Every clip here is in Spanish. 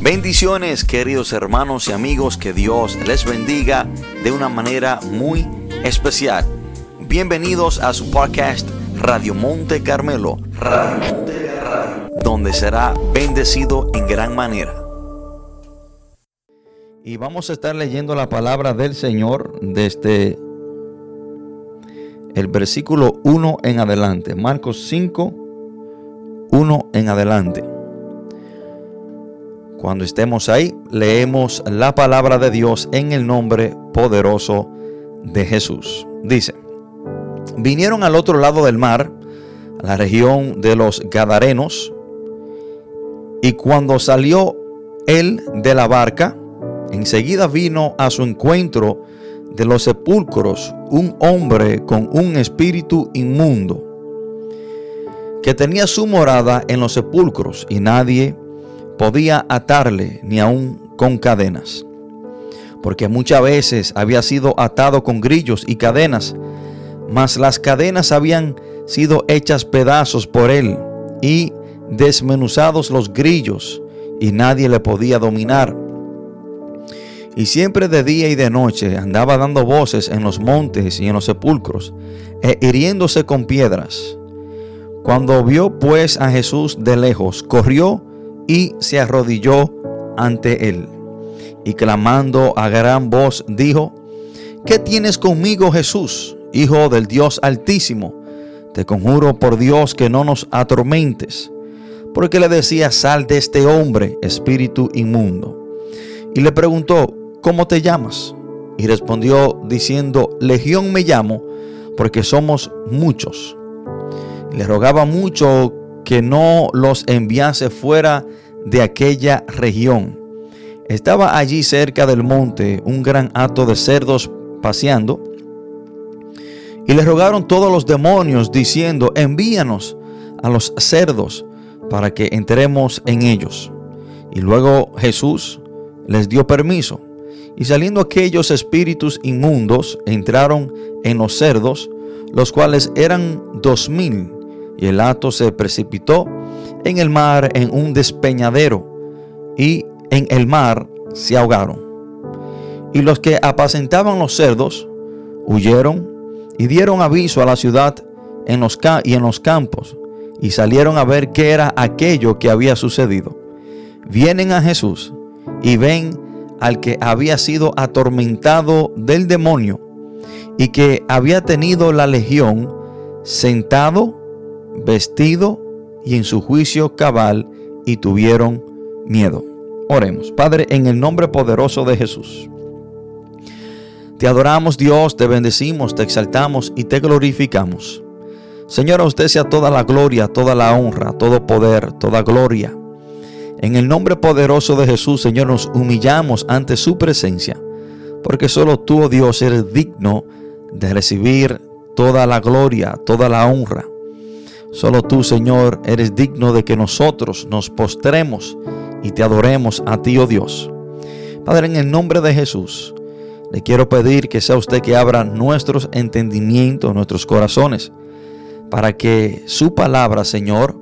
Bendiciones queridos hermanos y amigos, que Dios les bendiga de una manera muy especial. Bienvenidos a su podcast Radio Monte Carmelo, donde será bendecido en gran manera. Y vamos a estar leyendo la palabra del Señor desde el versículo 1 en adelante, Marcos 5, 1 en adelante. Cuando estemos ahí, leemos la palabra de Dios en el nombre poderoso de Jesús. Dice, vinieron al otro lado del mar, a la región de los Gadarenos, y cuando salió él de la barca, enseguida vino a su encuentro de los sepulcros un hombre con un espíritu inmundo, que tenía su morada en los sepulcros, y nadie podía atarle ni aun con cadenas, porque muchas veces había sido atado con grillos y cadenas, mas las cadenas habían sido hechas pedazos por él y desmenuzados los grillos, y nadie le podía dominar. Y siempre de día y de noche andaba dando voces en los montes y en los sepulcros, e hiriéndose con piedras. Cuando vio pues a Jesús de lejos, corrió y se arrodilló ante él. Y clamando a gran voz dijo, ¿qué tienes conmigo Jesús, Hijo del Dios Altísimo? Te conjuro por Dios que no nos atormentes. Porque le decía, sal de este hombre, espíritu inmundo. Y le preguntó, ¿cómo te llamas? Y respondió diciendo, Legión me llamo, porque somos muchos. le rogaba mucho que no los enviase fuera de aquella región. Estaba allí cerca del monte un gran hato de cerdos paseando. Y le rogaron todos los demonios diciendo, envíanos a los cerdos para que entremos en ellos. Y luego Jesús les dio permiso. Y saliendo aquellos espíritus inmundos, entraron en los cerdos, los cuales eran dos mil y el hato se precipitó en el mar en un despeñadero, y en el mar se ahogaron. Y los que apacentaban los cerdos huyeron y dieron aviso a la ciudad en los y en los campos, y salieron a ver qué era aquello que había sucedido. Vienen a Jesús y ven al que había sido atormentado del demonio y que había tenido la legión sentado vestido y en su juicio cabal y tuvieron miedo. Oremos, Padre, en el nombre poderoso de Jesús. Te adoramos Dios, te bendecimos, te exaltamos y te glorificamos. Señor, a usted sea toda la gloria, toda la honra, todo poder, toda gloria. En el nombre poderoso de Jesús, Señor, nos humillamos ante su presencia, porque solo tú, oh Dios, eres digno de recibir toda la gloria, toda la honra. Solo tú, Señor, eres digno de que nosotros nos postremos y te adoremos a ti, oh Dios. Padre, en el nombre de Jesús, le quiero pedir que sea usted que abra nuestros entendimientos, nuestros corazones, para que su palabra, Señor,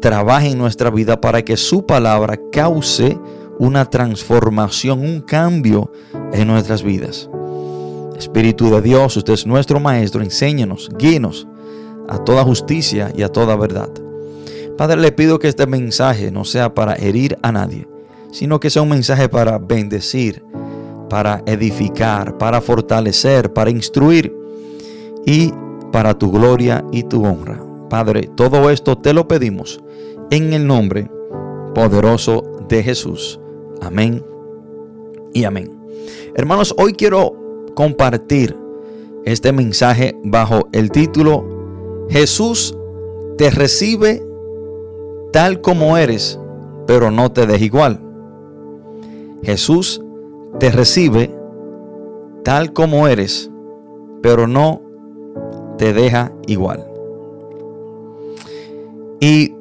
trabaje en nuestra vida, para que su palabra cause una transformación, un cambio en nuestras vidas. Espíritu de Dios, usted es nuestro Maestro, enséñenos, guíenos a toda justicia y a toda verdad. Padre, le pido que este mensaje no sea para herir a nadie, sino que sea un mensaje para bendecir, para edificar, para fortalecer, para instruir y para tu gloria y tu honra. Padre, todo esto te lo pedimos en el nombre poderoso de Jesús. Amén y amén. Hermanos, hoy quiero compartir este mensaje bajo el título Jesús te recibe tal como eres, pero no te deja igual. Jesús te recibe tal como eres, pero no te deja igual. Y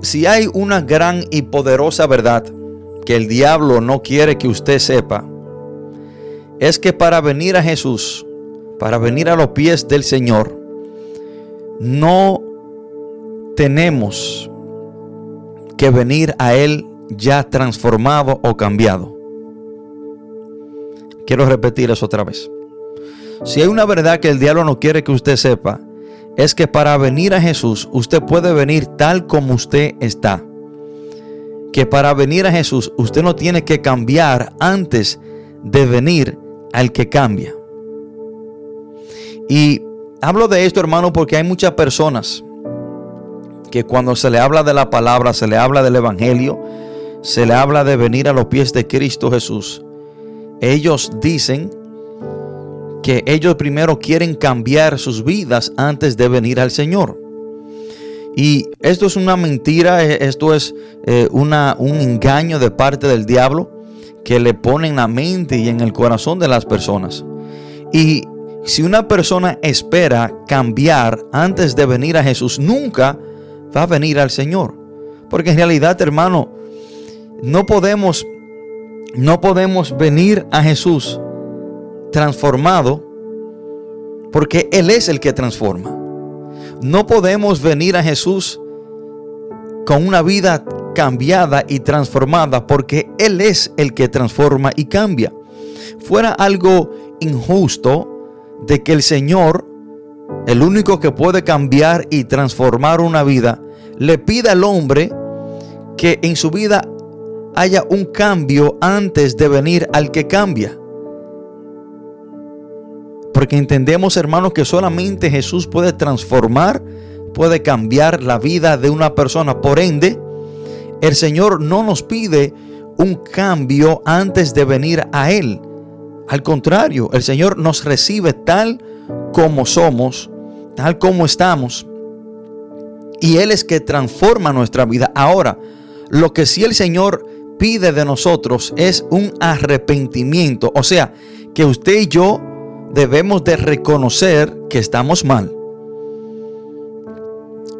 si hay una gran y poderosa verdad que el diablo no quiere que usted sepa, es que para venir a Jesús, para venir a los pies del Señor, no tenemos que venir a Él ya transformado o cambiado. Quiero repetir eso otra vez. Si hay una verdad que el diablo no quiere que usted sepa, es que para venir a Jesús usted puede venir tal como usted está. Que para venir a Jesús usted no tiene que cambiar antes de venir al que cambia. Y hablo de esto, hermano, porque hay muchas personas que cuando se le habla de la palabra, se le habla del Evangelio, se le habla de venir a los pies de Cristo Jesús, ellos dicen que ellos primero quieren cambiar sus vidas antes de venir al Señor. Y esto es una mentira, eh, esto es eh, un engaño de parte del diablo que le pone en la mente y en el corazón de las personas. Y si una persona espera cambiar antes de venir a Jesús, nunca va a venir al Señor. Porque en realidad, hermano, no podemos no podemos venir a Jesús transformado porque Él es el que transforma. No podemos venir a Jesús con una vida cambiada y transformada porque Él es el que transforma y cambia. Fuera algo injusto de que el Señor, el único que puede cambiar y transformar una vida, le pida al hombre que en su vida haya un cambio antes de venir al que cambia. Porque entendemos, hermanos, que solamente Jesús puede transformar, puede cambiar la vida de una persona. Por ende, el Señor no nos pide un cambio antes de venir a Él. Al contrario, el Señor nos recibe tal como somos, tal como estamos. Y Él es que transforma nuestra vida. Ahora, lo que si el Señor pide de nosotros es un arrepentimiento. O sea, que usted y yo debemos de reconocer que estamos mal.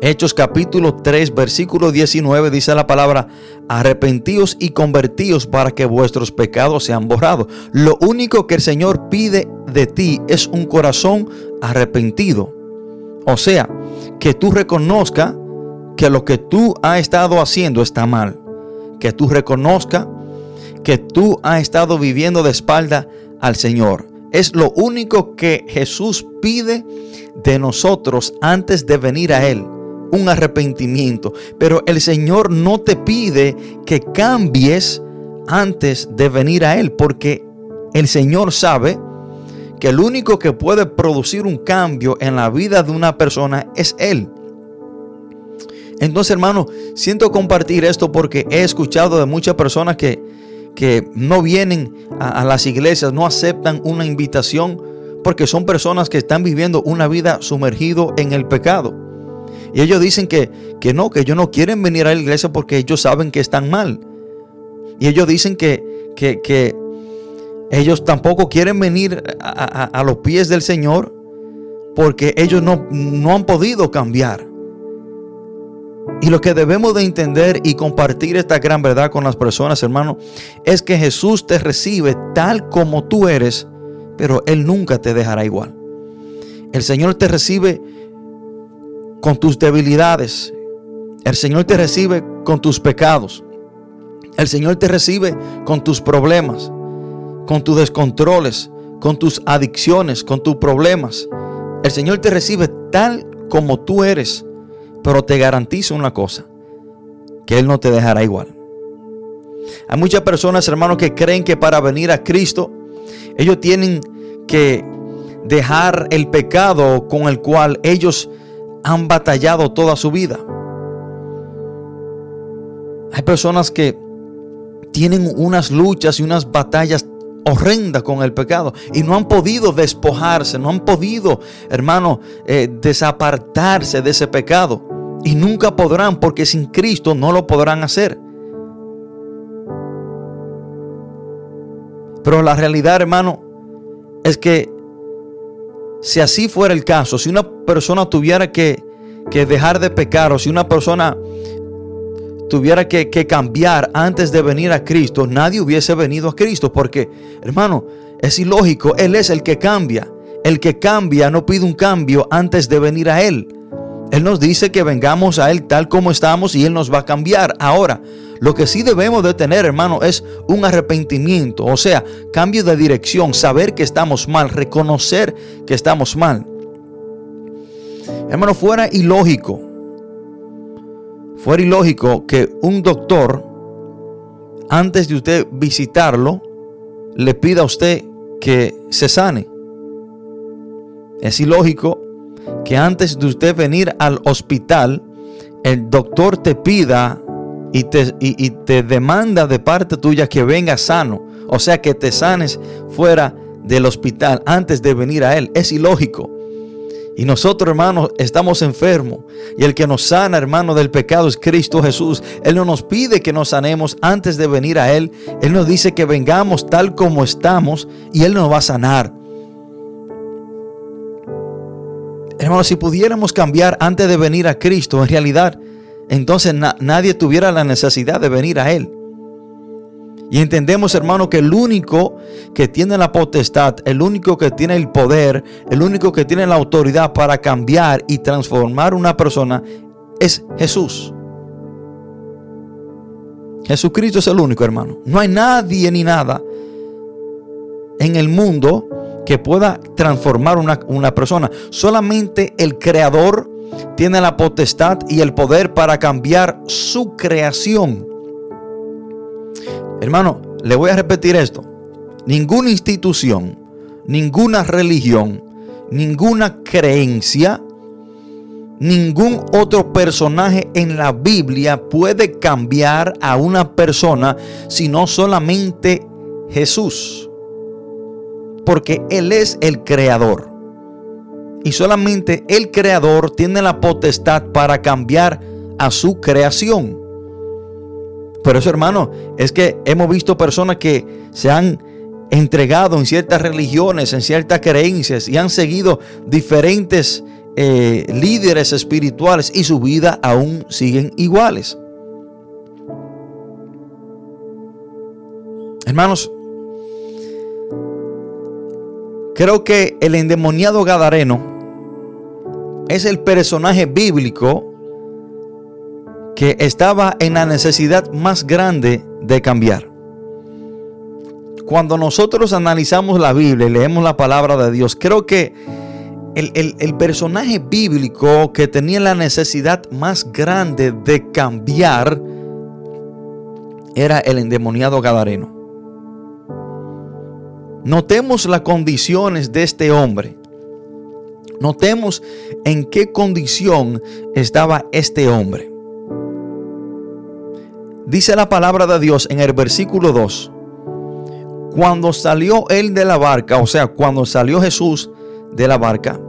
Hechos capítulo 3, versículo 19 dice la palabra, arrepentíos y convertíos para que vuestros pecados sean borrados. Lo único que el Señor pide de ti es un corazón arrepentido. O sea, que tú reconozca que lo que tú has estado haciendo está mal que tú reconozcas que tú has estado viviendo de espalda al Señor. Es lo único que Jesús pide de nosotros antes de venir a Él. Un arrepentimiento. Pero el Señor no te pide que cambies antes de venir a Él. Porque el Señor sabe que el único que puede producir un cambio en la vida de una persona es Él. Entonces, hermano, siento compartir esto porque he escuchado de muchas personas que, que no vienen a, las iglesias, no aceptan una invitación porque son personas que están viviendo una vida sumergido en el pecado. Y ellos dicen que, que no, que ellos no quieren venir a la iglesia porque ellos saben que están mal. Y ellos dicen que, que, ellos tampoco quieren venir a, a, los pies del Señor porque ellos no, no han podido cambiar. Y lo que debemos de entender y compartir esta gran verdad con las personas, hermano, es que Jesús te recibe tal como tú eres, pero Él nunca te dejará igual. El Señor te recibe con tus debilidades. El Señor te recibe con tus pecados. El Señor te recibe con tus problemas, con tus descontroles, con tus adicciones, con tus problemas. El Señor te recibe tal como tú eres pero te garantizo una cosa, que Él no te dejará igual. Hay muchas personas, hermanos, que creen que para venir a Cristo, ellos tienen que dejar el pecado con el cual ellos han batallado toda su vida. Hay personas que tienen unas luchas y unas batallas horrenda con el pecado y no han podido despojarse, no han podido, hermano, eh, desapartarse de ese pecado. Y nunca podrán porque sin Cristo no lo podrán hacer. Pero la realidad, hermano, es que si así fuera el caso, si una persona tuviera que, que dejar de pecar o si una persona tuviera que, cambiar antes de venir a Cristo, nadie hubiese venido a Cristo. Porque, hermano, es ilógico. Él es el que cambia. El que cambia no pide un cambio antes de venir a Él. Él nos dice que vengamos a Él tal como estamos y Él nos va a cambiar. Ahora, lo que sí debemos de tener, hermano, es un arrepentimiento, o sea, cambio de dirección, saber que estamos mal, reconocer que estamos mal. Hermano, fuera ilógico, fuera ilógico que un doctor, antes de usted visitarlo, le pida a usted que se sane. Es ilógico que antes de usted venir al hospital, el doctor te pida y te, y, te demanda de parte tuya que venga sano. O sea, que te sanes fuera del hospital antes de venir a él. Es ilógico. Y nosotros, hermanos, estamos enfermos. Y el que nos sana, hermano, del pecado es Cristo Jesús. Él no nos pide que nos sanemos antes de venir a Él. Él nos dice que vengamos tal como estamos y Él nos va a sanar. Hermanos, si pudiéramos cambiar antes de venir a Cristo, en realidad, entonces nadie tuviera la necesidad de venir a Él. Y entendemos, hermano, que el único que tiene la potestad, el único que tiene el poder, el único que tiene la autoridad para cambiar y transformar una persona es Jesús. Jesucristo es el único, hermano. No hay nadie ni nada en el mundo que pueda transformar una, una persona. Solamente el creador tiene la potestad y el poder para cambiar su creación. Hermano, le voy a repetir esto. Ninguna institución, ninguna religión, ninguna creencia, ningún otro personaje en la Biblia puede cambiar a una persona sino solamente Jesús porque Él es el creador. Y solamente el creador tiene la potestad para cambiar a su creación. Por eso, hermano, es que hemos visto personas que se han entregado en ciertas religiones, en ciertas creencias y han seguido diferentes eh, líderes espirituales y su vida aún siguen iguales. Hermanos, Creo que el endemoniado Gadareno es el personaje bíblico que estaba en la necesidad más grande de cambiar. Cuando nosotros analizamos la Biblia y leemos la palabra de Dios, creo que el, el, personaje bíblico que tenía la necesidad más grande de cambiar era el endemoniado Gadareno. Notemos las condiciones de este hombre. Notemos en qué condición estaba este hombre. Dice la palabra de Dios en el versículo 2. Cuando salió él de la barca, o sea, cuando salió Jesús de la barca,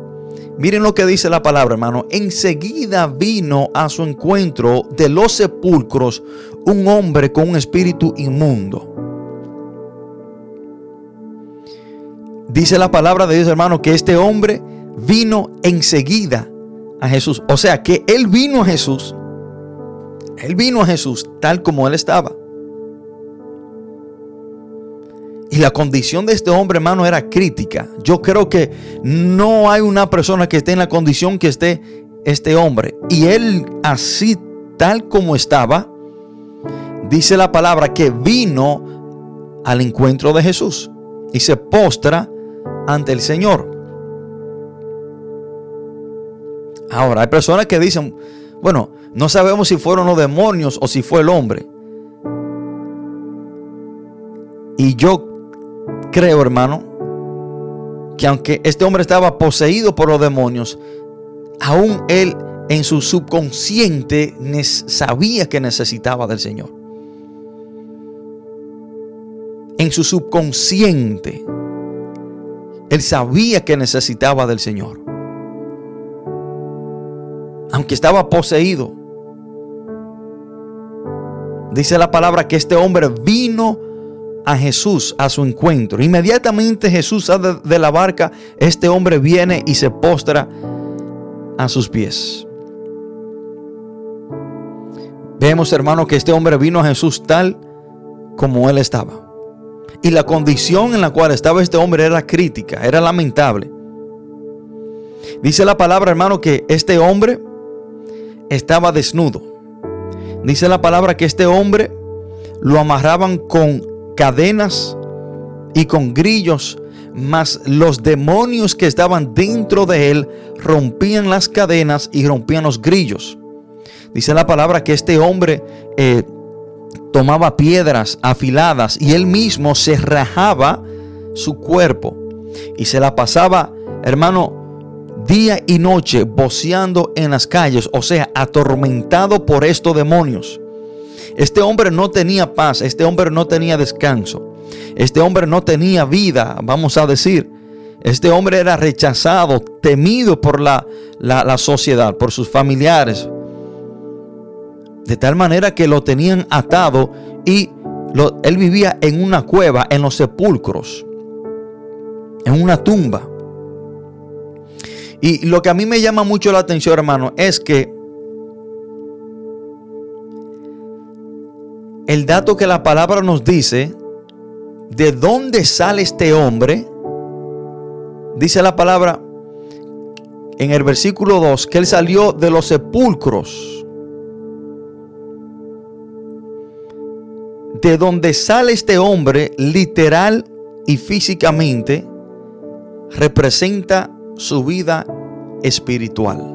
miren lo que dice la palabra, hermano. Enseguida vino a su encuentro de los sepulcros un hombre con un espíritu inmundo Dice la palabra de Dios, hermano, que este hombre vino enseguida a Jesús. O sea, que él vino a Jesús. Él vino a Jesús tal como él estaba. Y la condición de este hombre, hermano, era crítica. Yo creo que no hay una persona que esté en la condición que esté este hombre. Y él así, tal como estaba, dice la palabra que vino al encuentro de Jesús. Y se postra ante el Señor. Ahora, hay personas que dicen, bueno, no sabemos si fueron los demonios o si fue el hombre. Y yo creo, hermano, que aunque este hombre estaba poseído por los demonios, aún él en su subconsciente sabía que necesitaba del Señor. En su subconsciente él sabía que necesitaba del Señor. Aunque estaba poseído. Dice la palabra que este hombre vino a Jesús a su encuentro. Inmediatamente Jesús sale de la barca. Este hombre viene y se postra a sus pies. Vemos, hermano, que este hombre vino a Jesús tal como él estaba. Y la condición en la cual estaba este hombre era crítica, era lamentable. Dice la palabra, hermano, que este hombre estaba desnudo. Dice la palabra que este hombre lo amarraban con cadenas y con grillos, mas los demonios que estaban dentro de él rompían las cadenas y rompían los grillos. Dice la palabra que este hombre eh, tomaba piedras afiladas y él mismo se rajaba su cuerpo y se la pasaba, hermano, día y noche voceando en las calles, o sea, atormentado por estos demonios. Este hombre no tenía paz, este hombre no tenía descanso, este hombre no tenía vida, vamos a decir. Este hombre era rechazado, temido por la, la, sociedad, por sus familiares. De tal manera que lo tenían atado y él vivía en una cueva, en los sepulcros, en una tumba. Y lo que a mí me llama mucho la atención, hermano, es que el dato que la palabra nos dice, de dónde sale este hombre, dice la palabra en el versículo 2, que él salió de los sepulcros. De donde sale este hombre, literal y físicamente, representa su vida espiritual.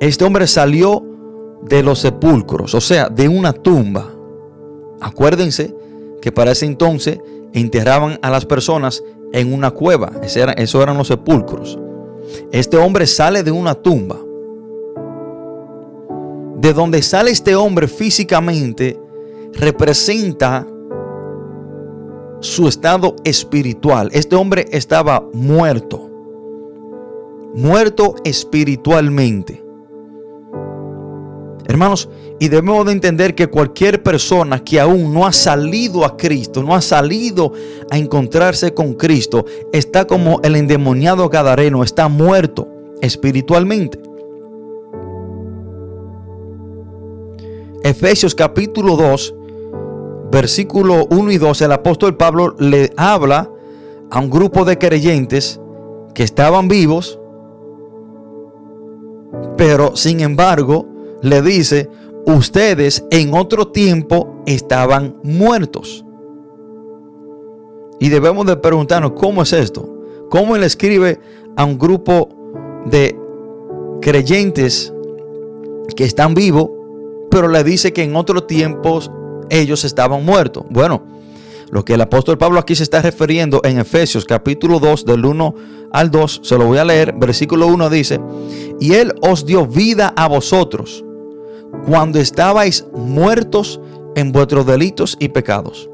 Este hombre salió de los sepulcros, o sea, de una tumba. Acuérdense que para ese entonces enterraban a las personas en una cueva. Eso eran los sepulcros. Este hombre sale de una tumba. De donde sale este hombre físicamente representa su estado espiritual. Este hombre estaba muerto. Muerto espiritualmente. Hermanos, y debemos de entender que cualquier persona que aún no ha salido a Cristo, no ha salido a encontrarse con Cristo, está como el endemoniado gadareno, está muerto espiritualmente. Efesios capítulo 2, versículo 1 y 2, el apóstol Pablo le habla a un grupo de creyentes que estaban vivos, pero sin embargo le dice, ustedes en otro tiempo estaban muertos. Y debemos de preguntarnos, ¿cómo es esto? ¿Cómo él escribe a un grupo de creyentes que están vivos, pero le dice que en otros tiempos ellos estaban muertos. Bueno, lo que el apóstol Pablo aquí se está refiriendo en Efesios capítulo 2 del 1 al 2, se lo voy a leer, versículo 1 dice, y él os dio vida a vosotros cuando estabais muertos en vuestros delitos y pecados.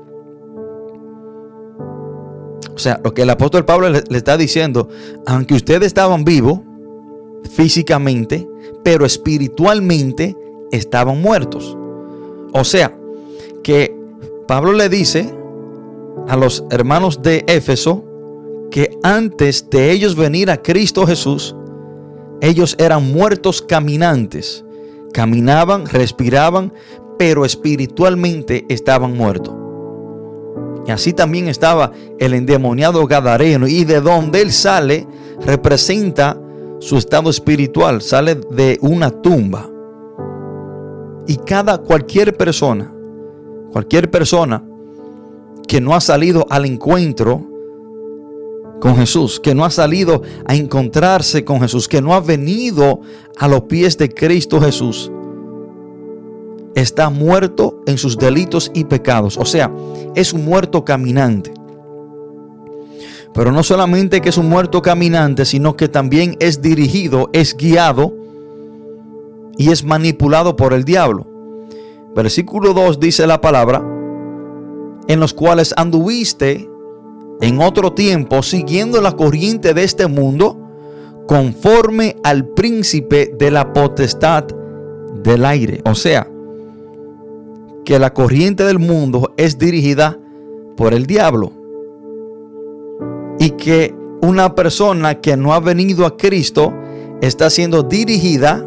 O sea, lo que el apóstol Pablo le, le está diciendo, aunque ustedes estaban vivos físicamente, pero espiritualmente estaban muertos. O sea, que Pablo le dice a los hermanos de Éfeso que antes de ellos venir a Cristo Jesús, ellos eran muertos caminantes. Caminaban, respiraban, pero espiritualmente estaban muertos. Y así también estaba el endemoniado Gadareno. Y de donde él sale representa su estado espiritual. Sale de una tumba. Y cada, cualquier persona Cualquier persona que no ha salido al encuentro con Jesús, que no ha salido a encontrarse con Jesús, que no ha venido a los pies de Cristo Jesús, está muerto en sus delitos y pecados. O sea, es un muerto caminante. Pero no solamente que es un muerto caminante, sino que también es dirigido, es guiado y es manipulado por el diablo. Versículo 2 dice la palabra, en los cuales anduviste en otro tiempo siguiendo la corriente de este mundo, conforme al príncipe de la potestad del aire. O sea, que la corriente del mundo es dirigida por el diablo. Y que una persona que no ha venido a Cristo está siendo dirigida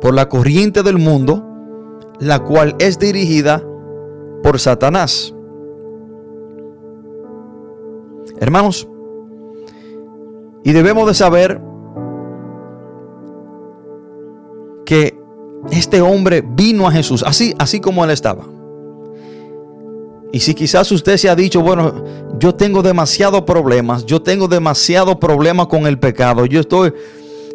por la corriente del mundo la cual es dirigida por Satanás. Hermanos, y debemos de saber que este hombre vino a Jesús, así, así como él estaba. Y si quizás usted se ha dicho, bueno, yo tengo demasiados problemas, yo tengo demasiado problema con el pecado, yo estoy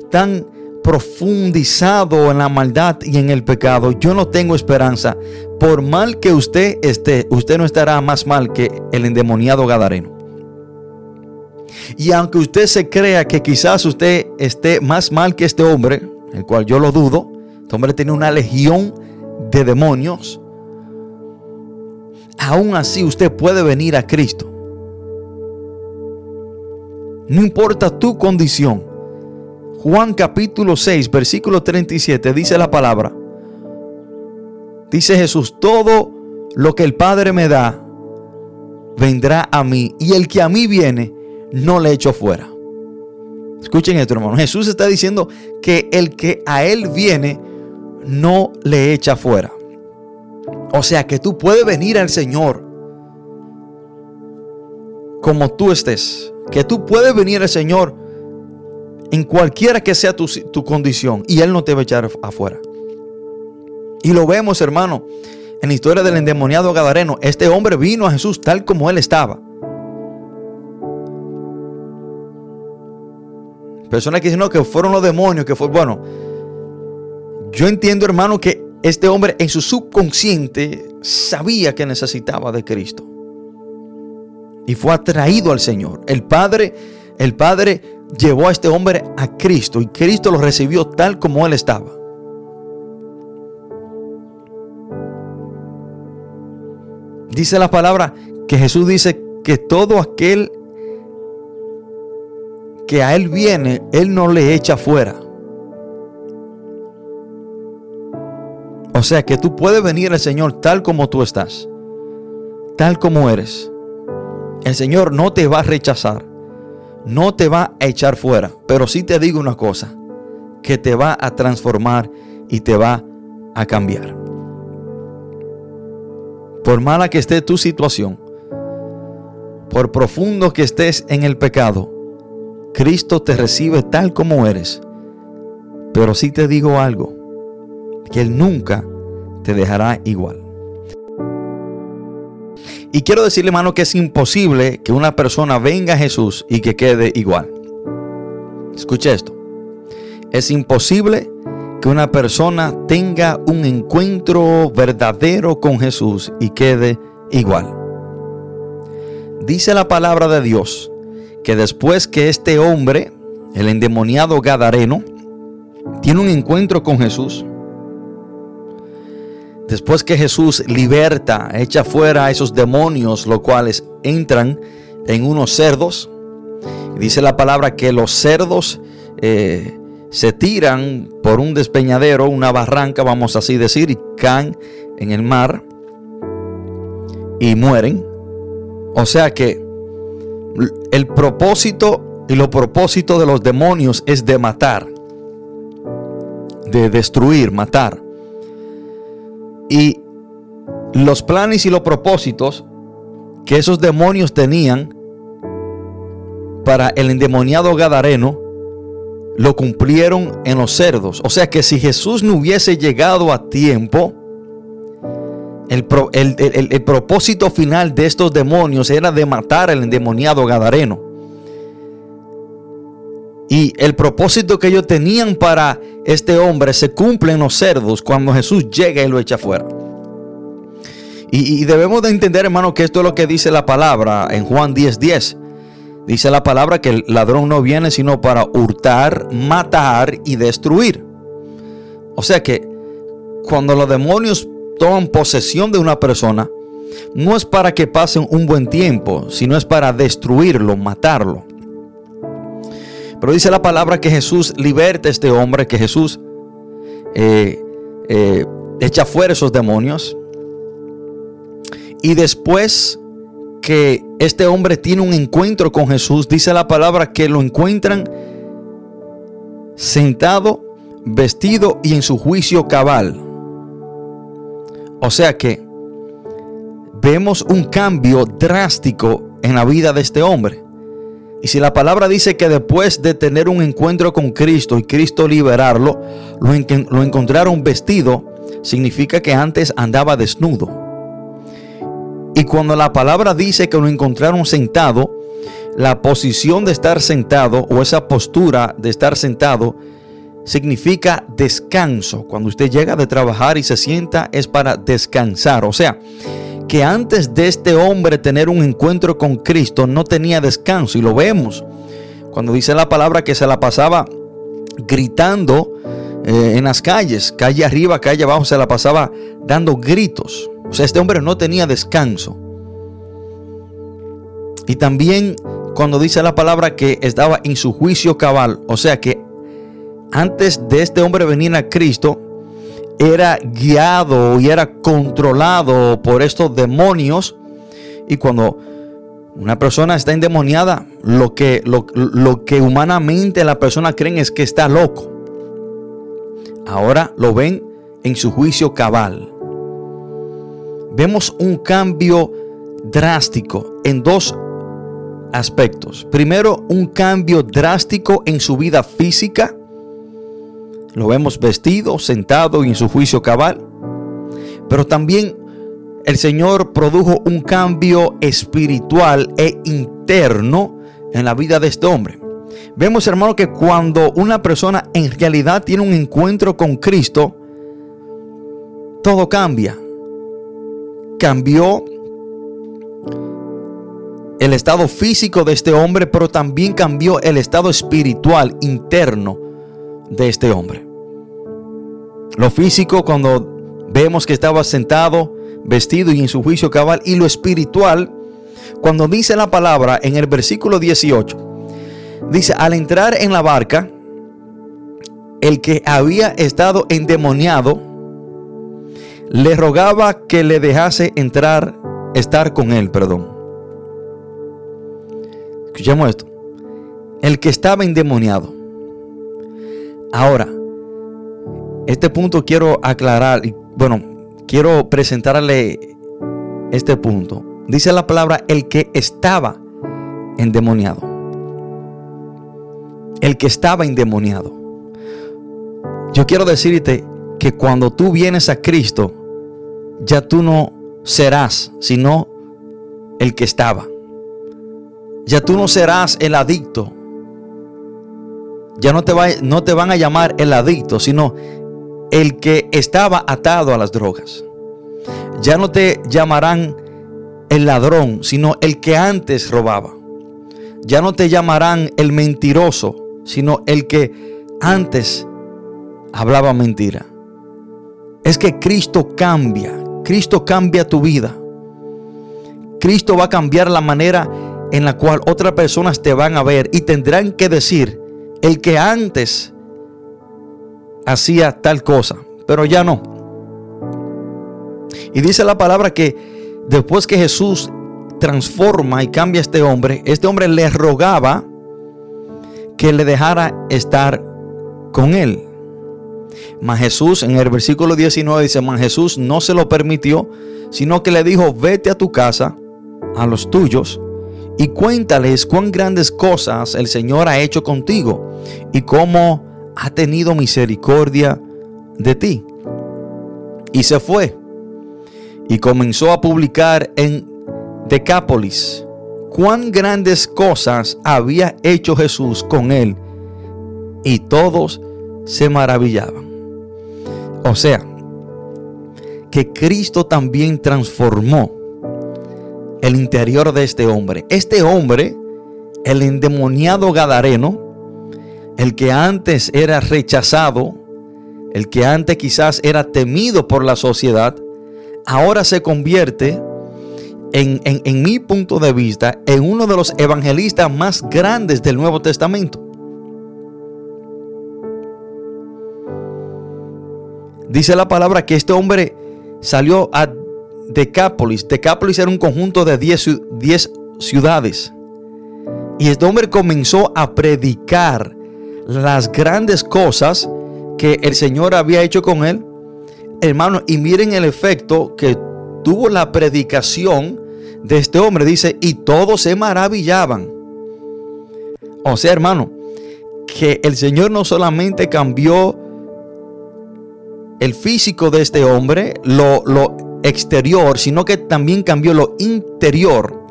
tan profundizado en la maldad y en el pecado, yo no tengo esperanza. Por mal que usted esté, usted no estará más mal que el endemoniado Gadareno. Y aunque usted se crea que quizás usted esté más mal que este hombre, el cual yo lo dudo, este hombre tiene una legión de demonios, aún así usted puede venir a Cristo. No importa tu condición. Juan capítulo 6, versículo 37 dice la palabra. Dice Jesús, todo lo que el Padre me da, vendrá a mí. Y el que a mí viene, no le echo fuera. Escuchen esto, hermano. Jesús está diciendo que el que a Él viene, no le echa fuera. O sea que tú puedes venir al Señor como tú estés. Que tú puedes venir al Señor en cualquiera que sea tu, tu condición y Él no te va a echar afuera. Y lo vemos, hermano, en la historia del endemoniado Gadareno. Este hombre vino a Jesús tal como Él estaba. Personas que dicen no, que fueron los demonios, que fue bueno. Yo entiendo, hermano, que este hombre en su subconsciente sabía que necesitaba de Cristo. Y fue atraído al Señor. El Padre, el Padre llevó a este hombre a Cristo y Cristo lo recibió tal como él estaba. Dice la palabra que Jesús dice que todo aquel que a Él viene, Él no le echa fuera. O sea que tú puedes venir al Señor tal como tú estás, tal como eres. El Señor no te va a rechazar, no te va a echar fuera, pero sí te digo una cosa, que te va a transformar y te va a cambiar. Por mala que esté tu situación, por profundo que estés en el pecado, Cristo te recibe tal como eres. Pero sí te digo algo, que Él nunca te dejará igual. Y quiero decirle, hermano, que es imposible que una persona venga a Jesús y que quede igual. Escuche esto. Es imposible que una persona tenga un encuentro verdadero con Jesús y quede igual. Dice la palabra de Dios que después que este hombre, el endemoniado Gadareno, tiene un encuentro con Jesús, después que Jesús liberta, echa fuera a esos demonios, los cuales entran en unos cerdos, dice la palabra que los cerdos eh, se tiran por un despeñadero, una barranca, vamos así decir, y caen en el mar y mueren. O sea que el propósito y lo propósito de los demonios es de matar, de destruir, matar. Y los planes y los propósitos que esos demonios tenían para el endemoniado Gadareno lo cumplieron en los cerdos. O sea que si Jesús no hubiese llegado a tiempo, el, propósito final de estos demonios era de matar al endemoniado Gadareno. Y el propósito que ellos tenían para este hombre se cumple en los cerdos cuando Jesús llega y lo echa fuera. Y, debemos de entender, hermano, que esto es lo que dice la palabra en Juan 10:10. 10. Dice la palabra que el ladrón no viene sino para hurtar, matar y destruir. O sea que cuando los demonios toman posesión de una persona, no es para que pasen un buen tiempo, sino es para destruirlo, matarlo. Pero dice la palabra que Jesús liberta a este hombre, que Jesús eh, eh, echa fuera esos demonios. Y después que este hombre tiene un encuentro con Jesús, dice la palabra que lo encuentran sentado, vestido y en su juicio cabal. O sea que vemos un cambio drástico en la vida de este hombre. Y si la palabra dice que después de tener un encuentro con Cristo y Cristo liberarlo, lo, lo encontraron vestido, significa que antes andaba desnudo. Y cuando la palabra dice que lo encontraron sentado, la posición de estar sentado o esa postura de estar sentado significa descanso. Cuando usted llega de trabajar y se sienta es para descansar. O sea, que antes de este hombre tener un encuentro con Cristo no tenía descanso y lo vemos. Cuando dice la palabra que se la pasaba gritando eh, en las calles, calle arriba, calle abajo, se la pasaba dando gritos. O sea, este hombre no tenía descanso. Y también cuando dice la palabra que estaba en su juicio cabal, o sea que antes de este hombre venir a Cristo, era guiado y era controlado por estos demonios. Y cuando una persona está endemoniada, lo que, lo, lo que humanamente la persona cree es que está loco. Ahora lo ven en su juicio cabal. Vemos un cambio drástico en dos aspectos. Primero, un cambio drástico en su vida física lo vemos vestido, sentado y en su juicio cabal. Pero también el Señor produjo un cambio espiritual e interno en la vida de este hombre. Vemos, hermano, que cuando una persona en realidad tiene un encuentro con Cristo, todo cambia. Cambió el estado físico de este hombre, pero también cambió el estado espiritual interno de este hombre. Lo físico cuando vemos que estaba sentado, vestido y en su juicio cabal. Y lo espiritual cuando dice la palabra en el versículo 18. Dice, al entrar en la barca, el que había estado endemoniado le rogaba que le dejase entrar, estar con él, perdón. Escuchemos esto. El que estaba endemoniado Ahora, este punto quiero aclarar, bueno, quiero presentarle este punto. Dice la palabra el que estaba endemoniado. El que estaba endemoniado. Yo quiero decirte que cuando tú vienes a Cristo, ya tú no serás, sino el que estaba. Ya tú no serás el adicto, ya no te, no te van a llamar el adicto, sino el que estaba atado a las drogas. Ya no te llamarán el ladrón, sino el que antes robaba. Ya no te llamarán el mentiroso, sino el que antes hablaba mentira. Es que Cristo cambia, Cristo cambia tu vida. Cristo va a cambiar la manera en la cual otras personas te van a ver y tendrán que decir, el que antes hacía tal cosa, pero ya no. Y dice la palabra que después que Jesús transforma y cambia a este hombre, este hombre le rogaba que le dejara estar con él. Mas Jesús en el versículo 19 dice, mas Jesús no se lo permitió, sino que le dijo, vete a tu casa, a los tuyos, y cuéntales cuán grandes cosas el Señor ha hecho contigo y cómo ha tenido misericordia de ti. Y se fue y comenzó a publicar en Decápolis cuán grandes cosas había hecho Jesús con él y todos se maravillaban. O sea, que Cristo también transformó el interior de este hombre. Este hombre, el endemoniado Gadareno, el que antes era rechazado, el que antes quizás era temido por la sociedad, ahora se convierte en, en, mi punto de vista, en uno de los evangelistas más grandes del Nuevo Testamento. Dice la palabra que este hombre salió a Decápolis. Decápolis era un conjunto de 10 ciudades. Y este hombre comenzó a predicar las grandes cosas que el Señor había hecho con él. Hermano, y miren el efecto que tuvo la predicación de este hombre. Dice, y todos se maravillaban. O sea, hermano, que el Señor no solamente cambió el físico de este hombre, lo, lo exterior, sino que también cambió lo interior.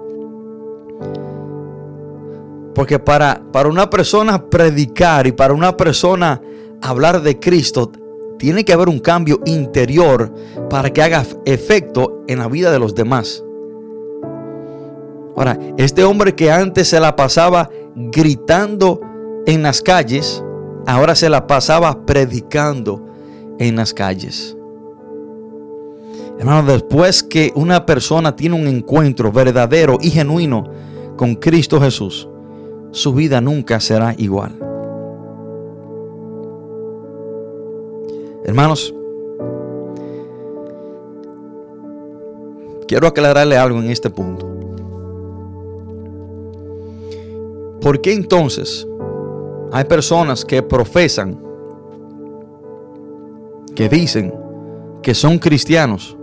Porque para, para una persona predicar y para una persona hablar de Cristo, tiene que haber un cambio interior para que haga efecto en la vida de los demás. Ahora, este hombre que antes se la pasaba gritando en las calles, ahora se la pasaba predicando en las calles. Hermano, después que una persona tiene un encuentro verdadero y genuino con Cristo Jesús, su vida nunca será igual. Hermanos, quiero aclararle algo en este punto. ¿Por qué entonces hay personas que profesan, que dicen que son cristianos,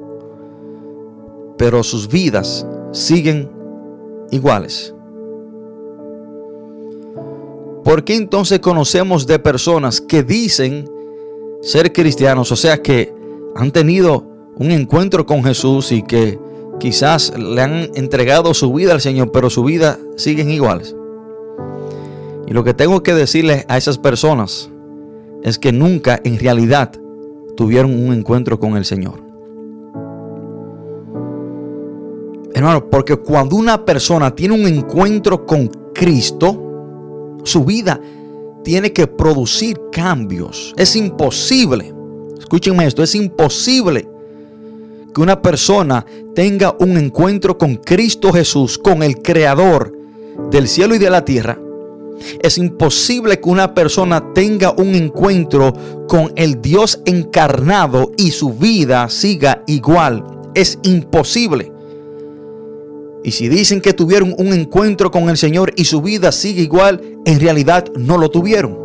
pero sus vidas siguen iguales? ¿Por qué entonces conocemos de personas que dicen ser cristianos, o sea que han tenido un encuentro con Jesús y que quizás le han entregado su vida al Señor, pero su vida siguen iguales? Y lo que tengo que decirles a esas personas es que nunca en realidad tuvieron un encuentro con el Señor. Hermano, porque cuando una persona tiene un encuentro con Cristo, su vida tiene que producir cambios. Es imposible, escúchenme esto, es imposible que una persona tenga un encuentro con Cristo Jesús, con el Creador del cielo y de la tierra. Es imposible que una persona tenga un encuentro con el Dios encarnado y su vida siga igual. Es imposible. Y si dicen que tuvieron un encuentro con el Señor y su vida sigue igual, en realidad no lo tuvieron.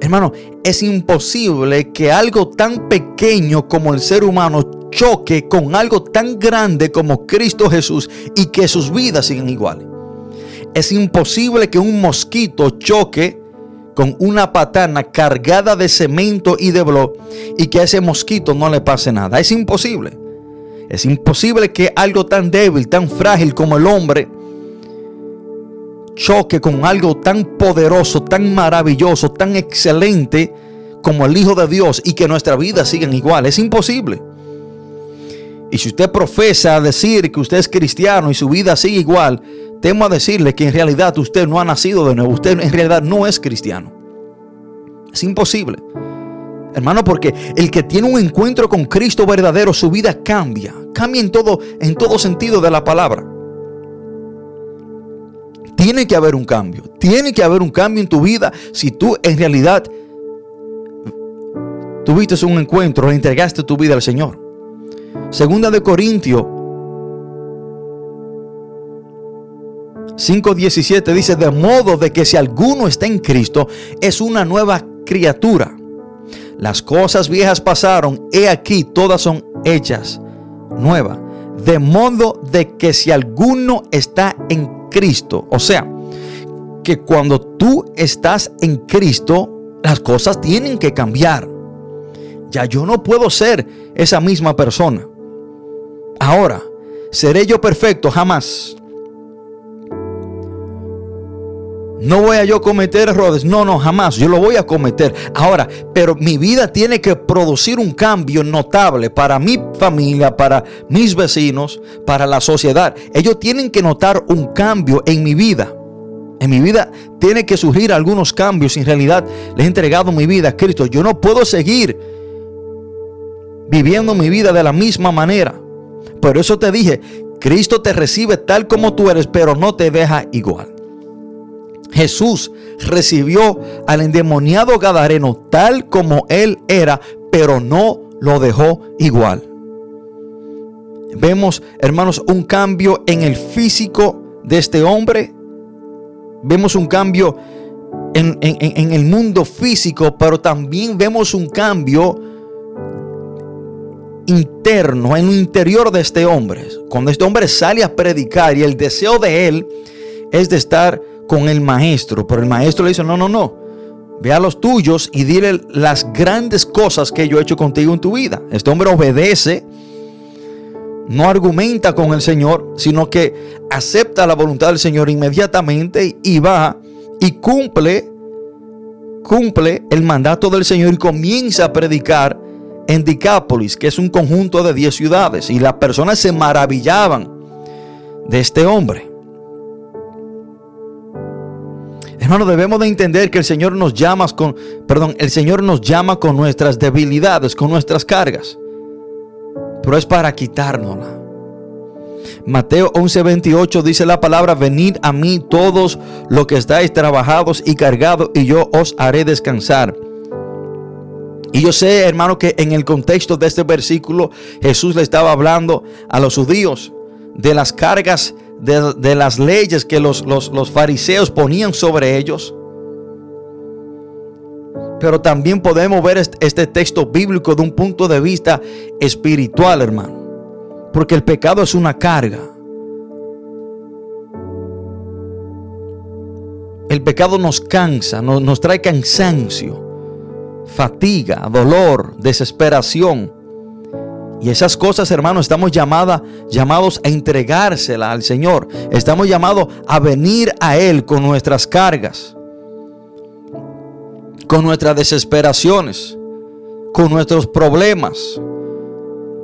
Hermano, es imposible que algo tan pequeño como el ser humano choque con algo tan grande como Cristo Jesús y que sus vidas sigan iguales. Es imposible que un mosquito choque con una patana cargada de cemento y de blog y que a ese mosquito no le pase nada. Es imposible. Es imposible que algo tan débil, tan frágil como el hombre, choque con algo tan poderoso, tan maravilloso, tan excelente como el Hijo de Dios y que nuestra vida siga igual. Es imposible. Y si usted profesa decir que usted es cristiano y su vida sigue igual, temo a decirle que en realidad usted no ha nacido de nuevo. Usted en realidad no es cristiano. Es imposible. Hermano, porque el que tiene un encuentro con Cristo verdadero, su vida cambia. Cambia en todo, en todo sentido de la palabra. Tiene que haber un cambio. Tiene que haber un cambio en tu vida si tú en realidad tuviste un encuentro, le entregaste tu vida al Señor. Segunda de Corintios 5:17 dice, de modo de que si alguno está en Cristo, es una nueva criatura. Las cosas viejas pasaron, he aquí, todas son hechas nuevas. De modo de que si alguno está en Cristo, o sea, que cuando tú estás en Cristo, las cosas tienen que cambiar. Ya yo no puedo ser esa misma persona. Ahora, ¿seré yo perfecto? Jamás. No voy a yo cometer errores. No, no, jamás. Yo lo voy a cometer. Ahora, pero mi vida tiene que producir un cambio notable para mi familia, para mis vecinos, para la sociedad. Ellos tienen que notar un cambio en mi vida. En mi vida tiene que surgir algunos cambios. En realidad le he entregado mi vida a Cristo. Yo no puedo seguir viviendo mi vida de la misma manera. Por eso te dije, Cristo te recibe tal como tú eres, pero no te deja igual. Jesús recibió al endemoniado Gadareno tal como él era, pero no lo dejó igual. Vemos, hermanos, un cambio en el físico de este hombre. Vemos un cambio en, el mundo físico, pero también vemos un cambio interno, en lo interior de este hombre. Cuando este hombre sale a predicar y el deseo de él es de estar con el maestro, pero el maestro le dice, no, no, no, ve a los tuyos y dile las grandes cosas que yo he hecho contigo en tu vida. Este hombre obedece, no argumenta con el Señor, sino que acepta la voluntad del Señor inmediatamente y va y cumple, cumple el mandato del Señor y comienza a predicar en Dicápolis, que es un conjunto de 10 ciudades. Y las personas se maravillaban de este hombre. Hermano, debemos de entender que el Señor nos llama con, perdón, el Señor nos llama con nuestras debilidades, con nuestras cargas. Pero es para quitárnosla. Mateo 11:28 dice la palabra, venid a mí todos los que estáis trabajados y cargados y yo os haré descansar. Y yo sé, hermano, que en el contexto de este versículo Jesús le estaba hablando a los judíos de las cargas, de, las leyes que los, los fariseos ponían sobre ellos. Pero también podemos ver este texto bíblico de un punto de vista espiritual, hermano. Porque el pecado es una carga. El pecado nos cansa, nos, nos trae cansancio fatiga, dolor, desesperación. Y esas cosas, hermanos, estamos llamados a entregársela al Señor. Estamos llamados a venir a Él con nuestras cargas, con nuestras desesperaciones, con nuestros problemas,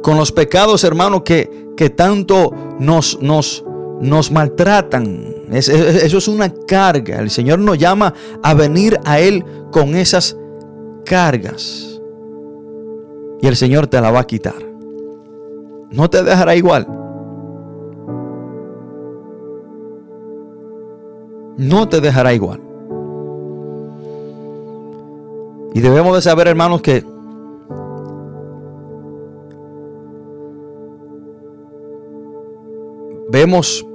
con los pecados, hermanos, que, que tanto nos, nos, nos maltratan. eso es una carga. El Señor nos llama a venir a Él con esas cargas y el Señor te la va a quitar. No te dejará igual. No te dejará igual. Y debemos de saber, hermanos, que vemos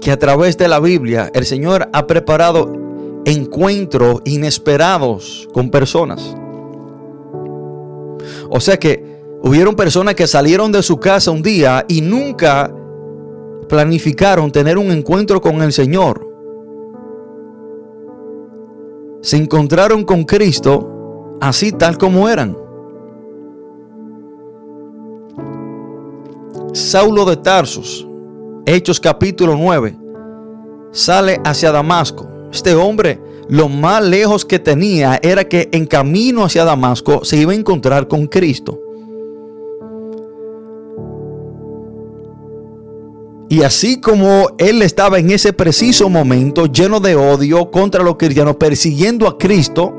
que a través de la Biblia el Señor ha preparado encuentros inesperados con personas. O sea que hubieron personas que salieron de su casa un día y nunca planificaron tener un encuentro con el Señor. Se encontraron con Cristo así tal como eran. Saulo de Tarsus, Hechos capítulo 9, sale hacia Damasco este hombre, lo más lejos que tenía era que en camino hacia Damasco se iba a encontrar con Cristo. Y así como él estaba en ese preciso momento lleno de odio contra los cristianos, persiguiendo a Cristo,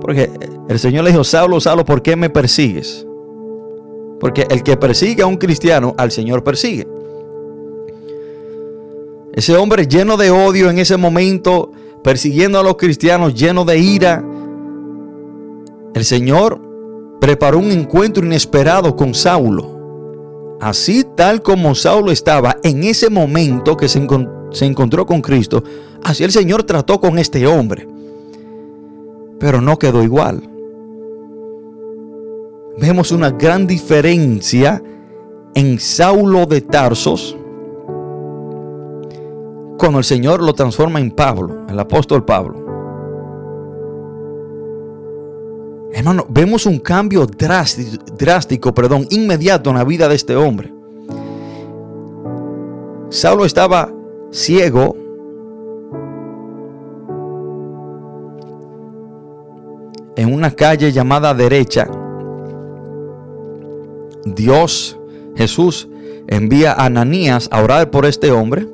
porque el Señor le dijo, Saulo, Saulo, ¿por qué me persigues? Porque el que persigue a un cristiano, al Señor persigue. Ese hombre lleno de odio en ese momento, persiguiendo a los cristianos, lleno de ira. El Señor preparó un encuentro inesperado con Saulo. Así tal como Saulo estaba en ese momento que se, encontró con Cristo, así el Señor trató con este hombre. Pero no quedó igual. Vemos una gran diferencia en Saulo de Tarsos cuando el Señor lo transforma en Pablo, el apóstol Pablo. Hermano, vemos un cambio drástico, perdón, inmediato en la vida de este hombre. Saulo estaba ciego. En una calle llamada derecha, Dios, Jesús, envía a Ananías a orar por este hombre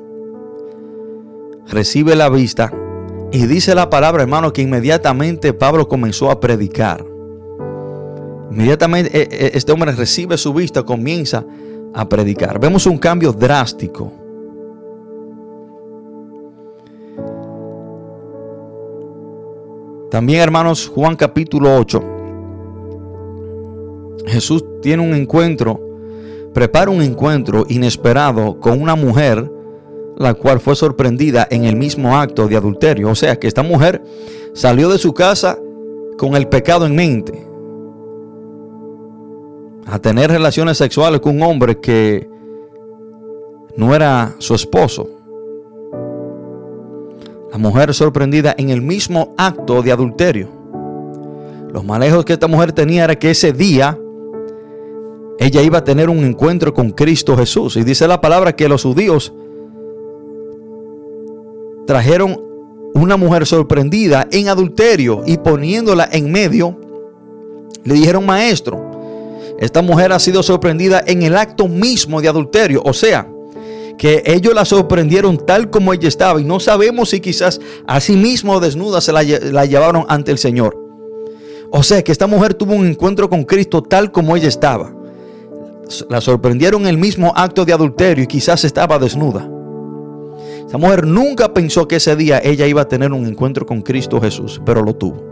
recibe la vista y dice la palabra, hermano, que inmediatamente Pablo comenzó a predicar. Inmediatamente eh, eh, este hombre recibe su vista, comienza a predicar. Vemos un cambio drástico. También, hermanos, Juan capítulo 8. Jesús tiene un encuentro, prepara un encuentro inesperado con una mujer la cual fue sorprendida en el mismo acto de adulterio. O sea que esta mujer salió de su casa con el pecado en mente. A tener relaciones sexuales con un hombre que no era su esposo. mujer sorprendida en el mismo acto de adulterio. Los malejos que esta mujer tenía era que ese día ella iba a tener un encuentro con Cristo Jesús. Y dice la palabra que los judíos trajeron una mujer sorprendida en adulterio y poniéndola en medio, le dijeron, maestro, esta mujer ha sido sorprendida en el acto mismo de adulterio. O sea, que ellos la sorprendieron tal como ella estaba y no sabemos si quizás a sí mismo desnuda se la, la llevaron ante el Señor. O sea que esta mujer tuvo un encuentro con Cristo tal como ella estaba. La sorprendieron en el mismo acto de adulterio y quizás estaba desnuda. Esta mujer nunca pensó que ese día ella iba a tener un encuentro con Cristo Jesús, pero lo tuvo.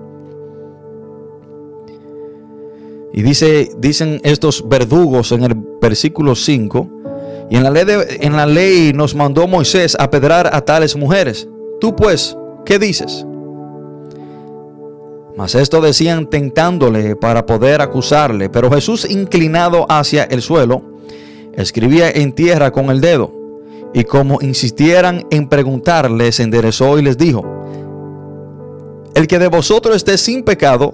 Y dice, dicen estos verdugos en el versículo 5, y en la, ley en la ley nos mandó Moisés a pedrar a tales mujeres. Tú pues, ¿qué dices? Mas esto decían tentándole para poder acusarle. Pero Jesús, inclinado hacia el suelo, escribía en tierra con el dedo. Y como insistieran en preguntarle, se enderezó y les dijo, el que de vosotros esté sin pecado,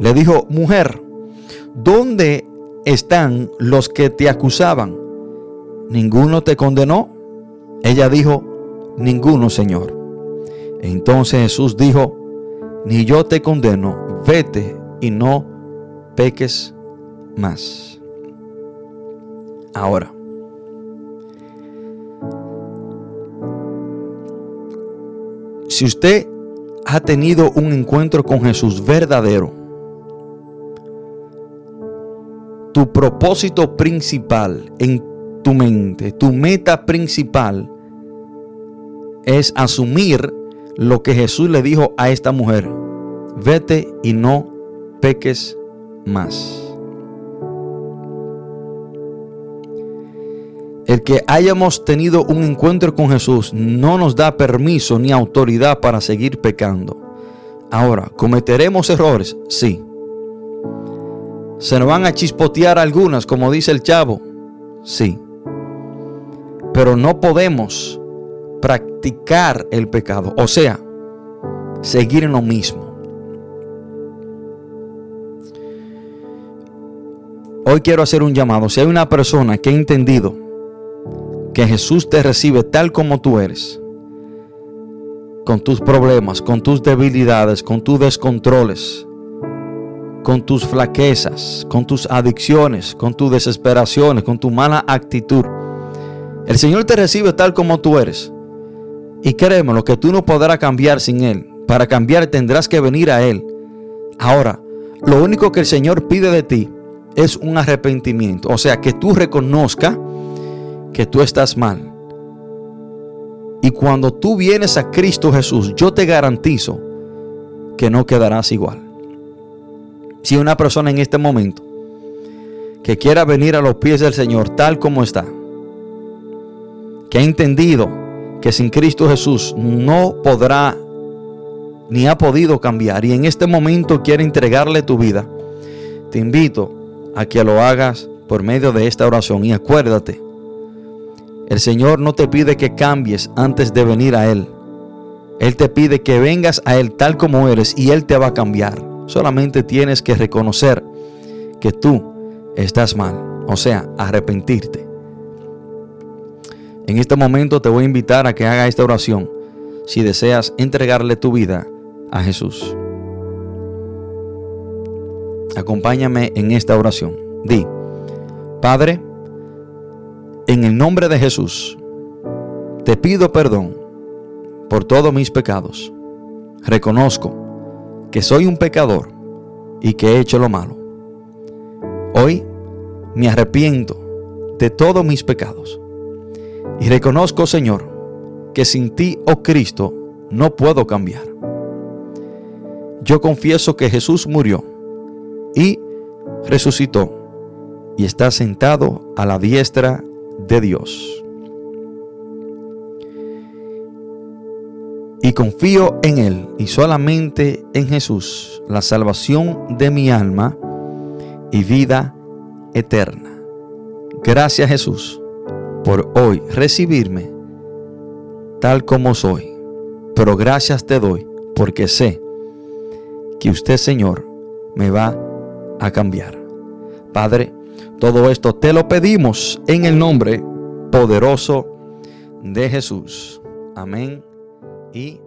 le dijo, mujer, ¿dónde están los que te acusaban? ¿Ninguno te condenó? Ella dijo, ninguno, Señor. Entonces Jesús dijo, ni yo te condeno, vete y no peques más. Ahora, si usted ha tenido un encuentro con Jesús verdadero, tu propósito principal en tu mente, tu meta principal es asumir lo que Jesús le dijo a esta mujer. Vete y no peques más. El que hayamos tenido un encuentro con Jesús no nos da permiso ni autoridad para seguir pecando. Ahora, ¿cometeremos errores? Sí. ¿Se nos van a chispotear algunas, como dice el chavo? Sí. Pero no podemos practicar el pecado. O sea, seguir en lo mismo. Hoy quiero hacer un llamado. Si hay una persona que ha entendido que Jesús te recibe tal como tú eres, con tus problemas, con tus debilidades, con tus descontroles, con tus flaquezas, con tus adicciones, con tus desesperaciones, con tu mala actitud. El Señor te recibe tal como tú eres. Y créeme, lo que tú no podrás cambiar sin Él. Para cambiar tendrás que venir a Él. Ahora, lo único que el Señor pide de ti es un arrepentimiento. O sea, que tú reconozcas que tú estás mal. Y cuando tú vienes a Cristo Jesús, yo te garantizo que no quedarás igual. Si una persona en este momento que quiera venir a los pies del Señor tal como está, que ha entendido que sin Cristo Jesús no podrá ni ha podido cambiar y en este momento quiere entregarle tu vida, te invito a que lo hagas por medio de esta oración y acuérdate, el Señor no te pide que cambies antes de venir a Él. Él te pide que vengas a Él tal como eres y Él te va a cambiar. Solamente tienes que reconocer que tú estás mal, o sea, arrepentirte. En este momento te voy a invitar a que haga esta oración si deseas entregarle tu vida a Jesús. Acompáñame en esta oración. Di, Padre, en el nombre de Jesús, te pido perdón por todos mis pecados. Reconozco que soy un pecador y que he hecho lo malo. Hoy me arrepiento de todos mis pecados y reconozco, Señor, que sin ti, oh Cristo, no puedo cambiar. Yo confieso que Jesús murió y resucitó y está sentado a la diestra de Dios. Y confío en Él y solamente en Jesús, la salvación de mi alma y vida eterna. Gracias Jesús por hoy recibirme tal como soy. Pero gracias te doy porque sé que usted Señor me va a cambiar. Padre, todo esto te lo pedimos en el nombre poderoso de Jesús. Amén y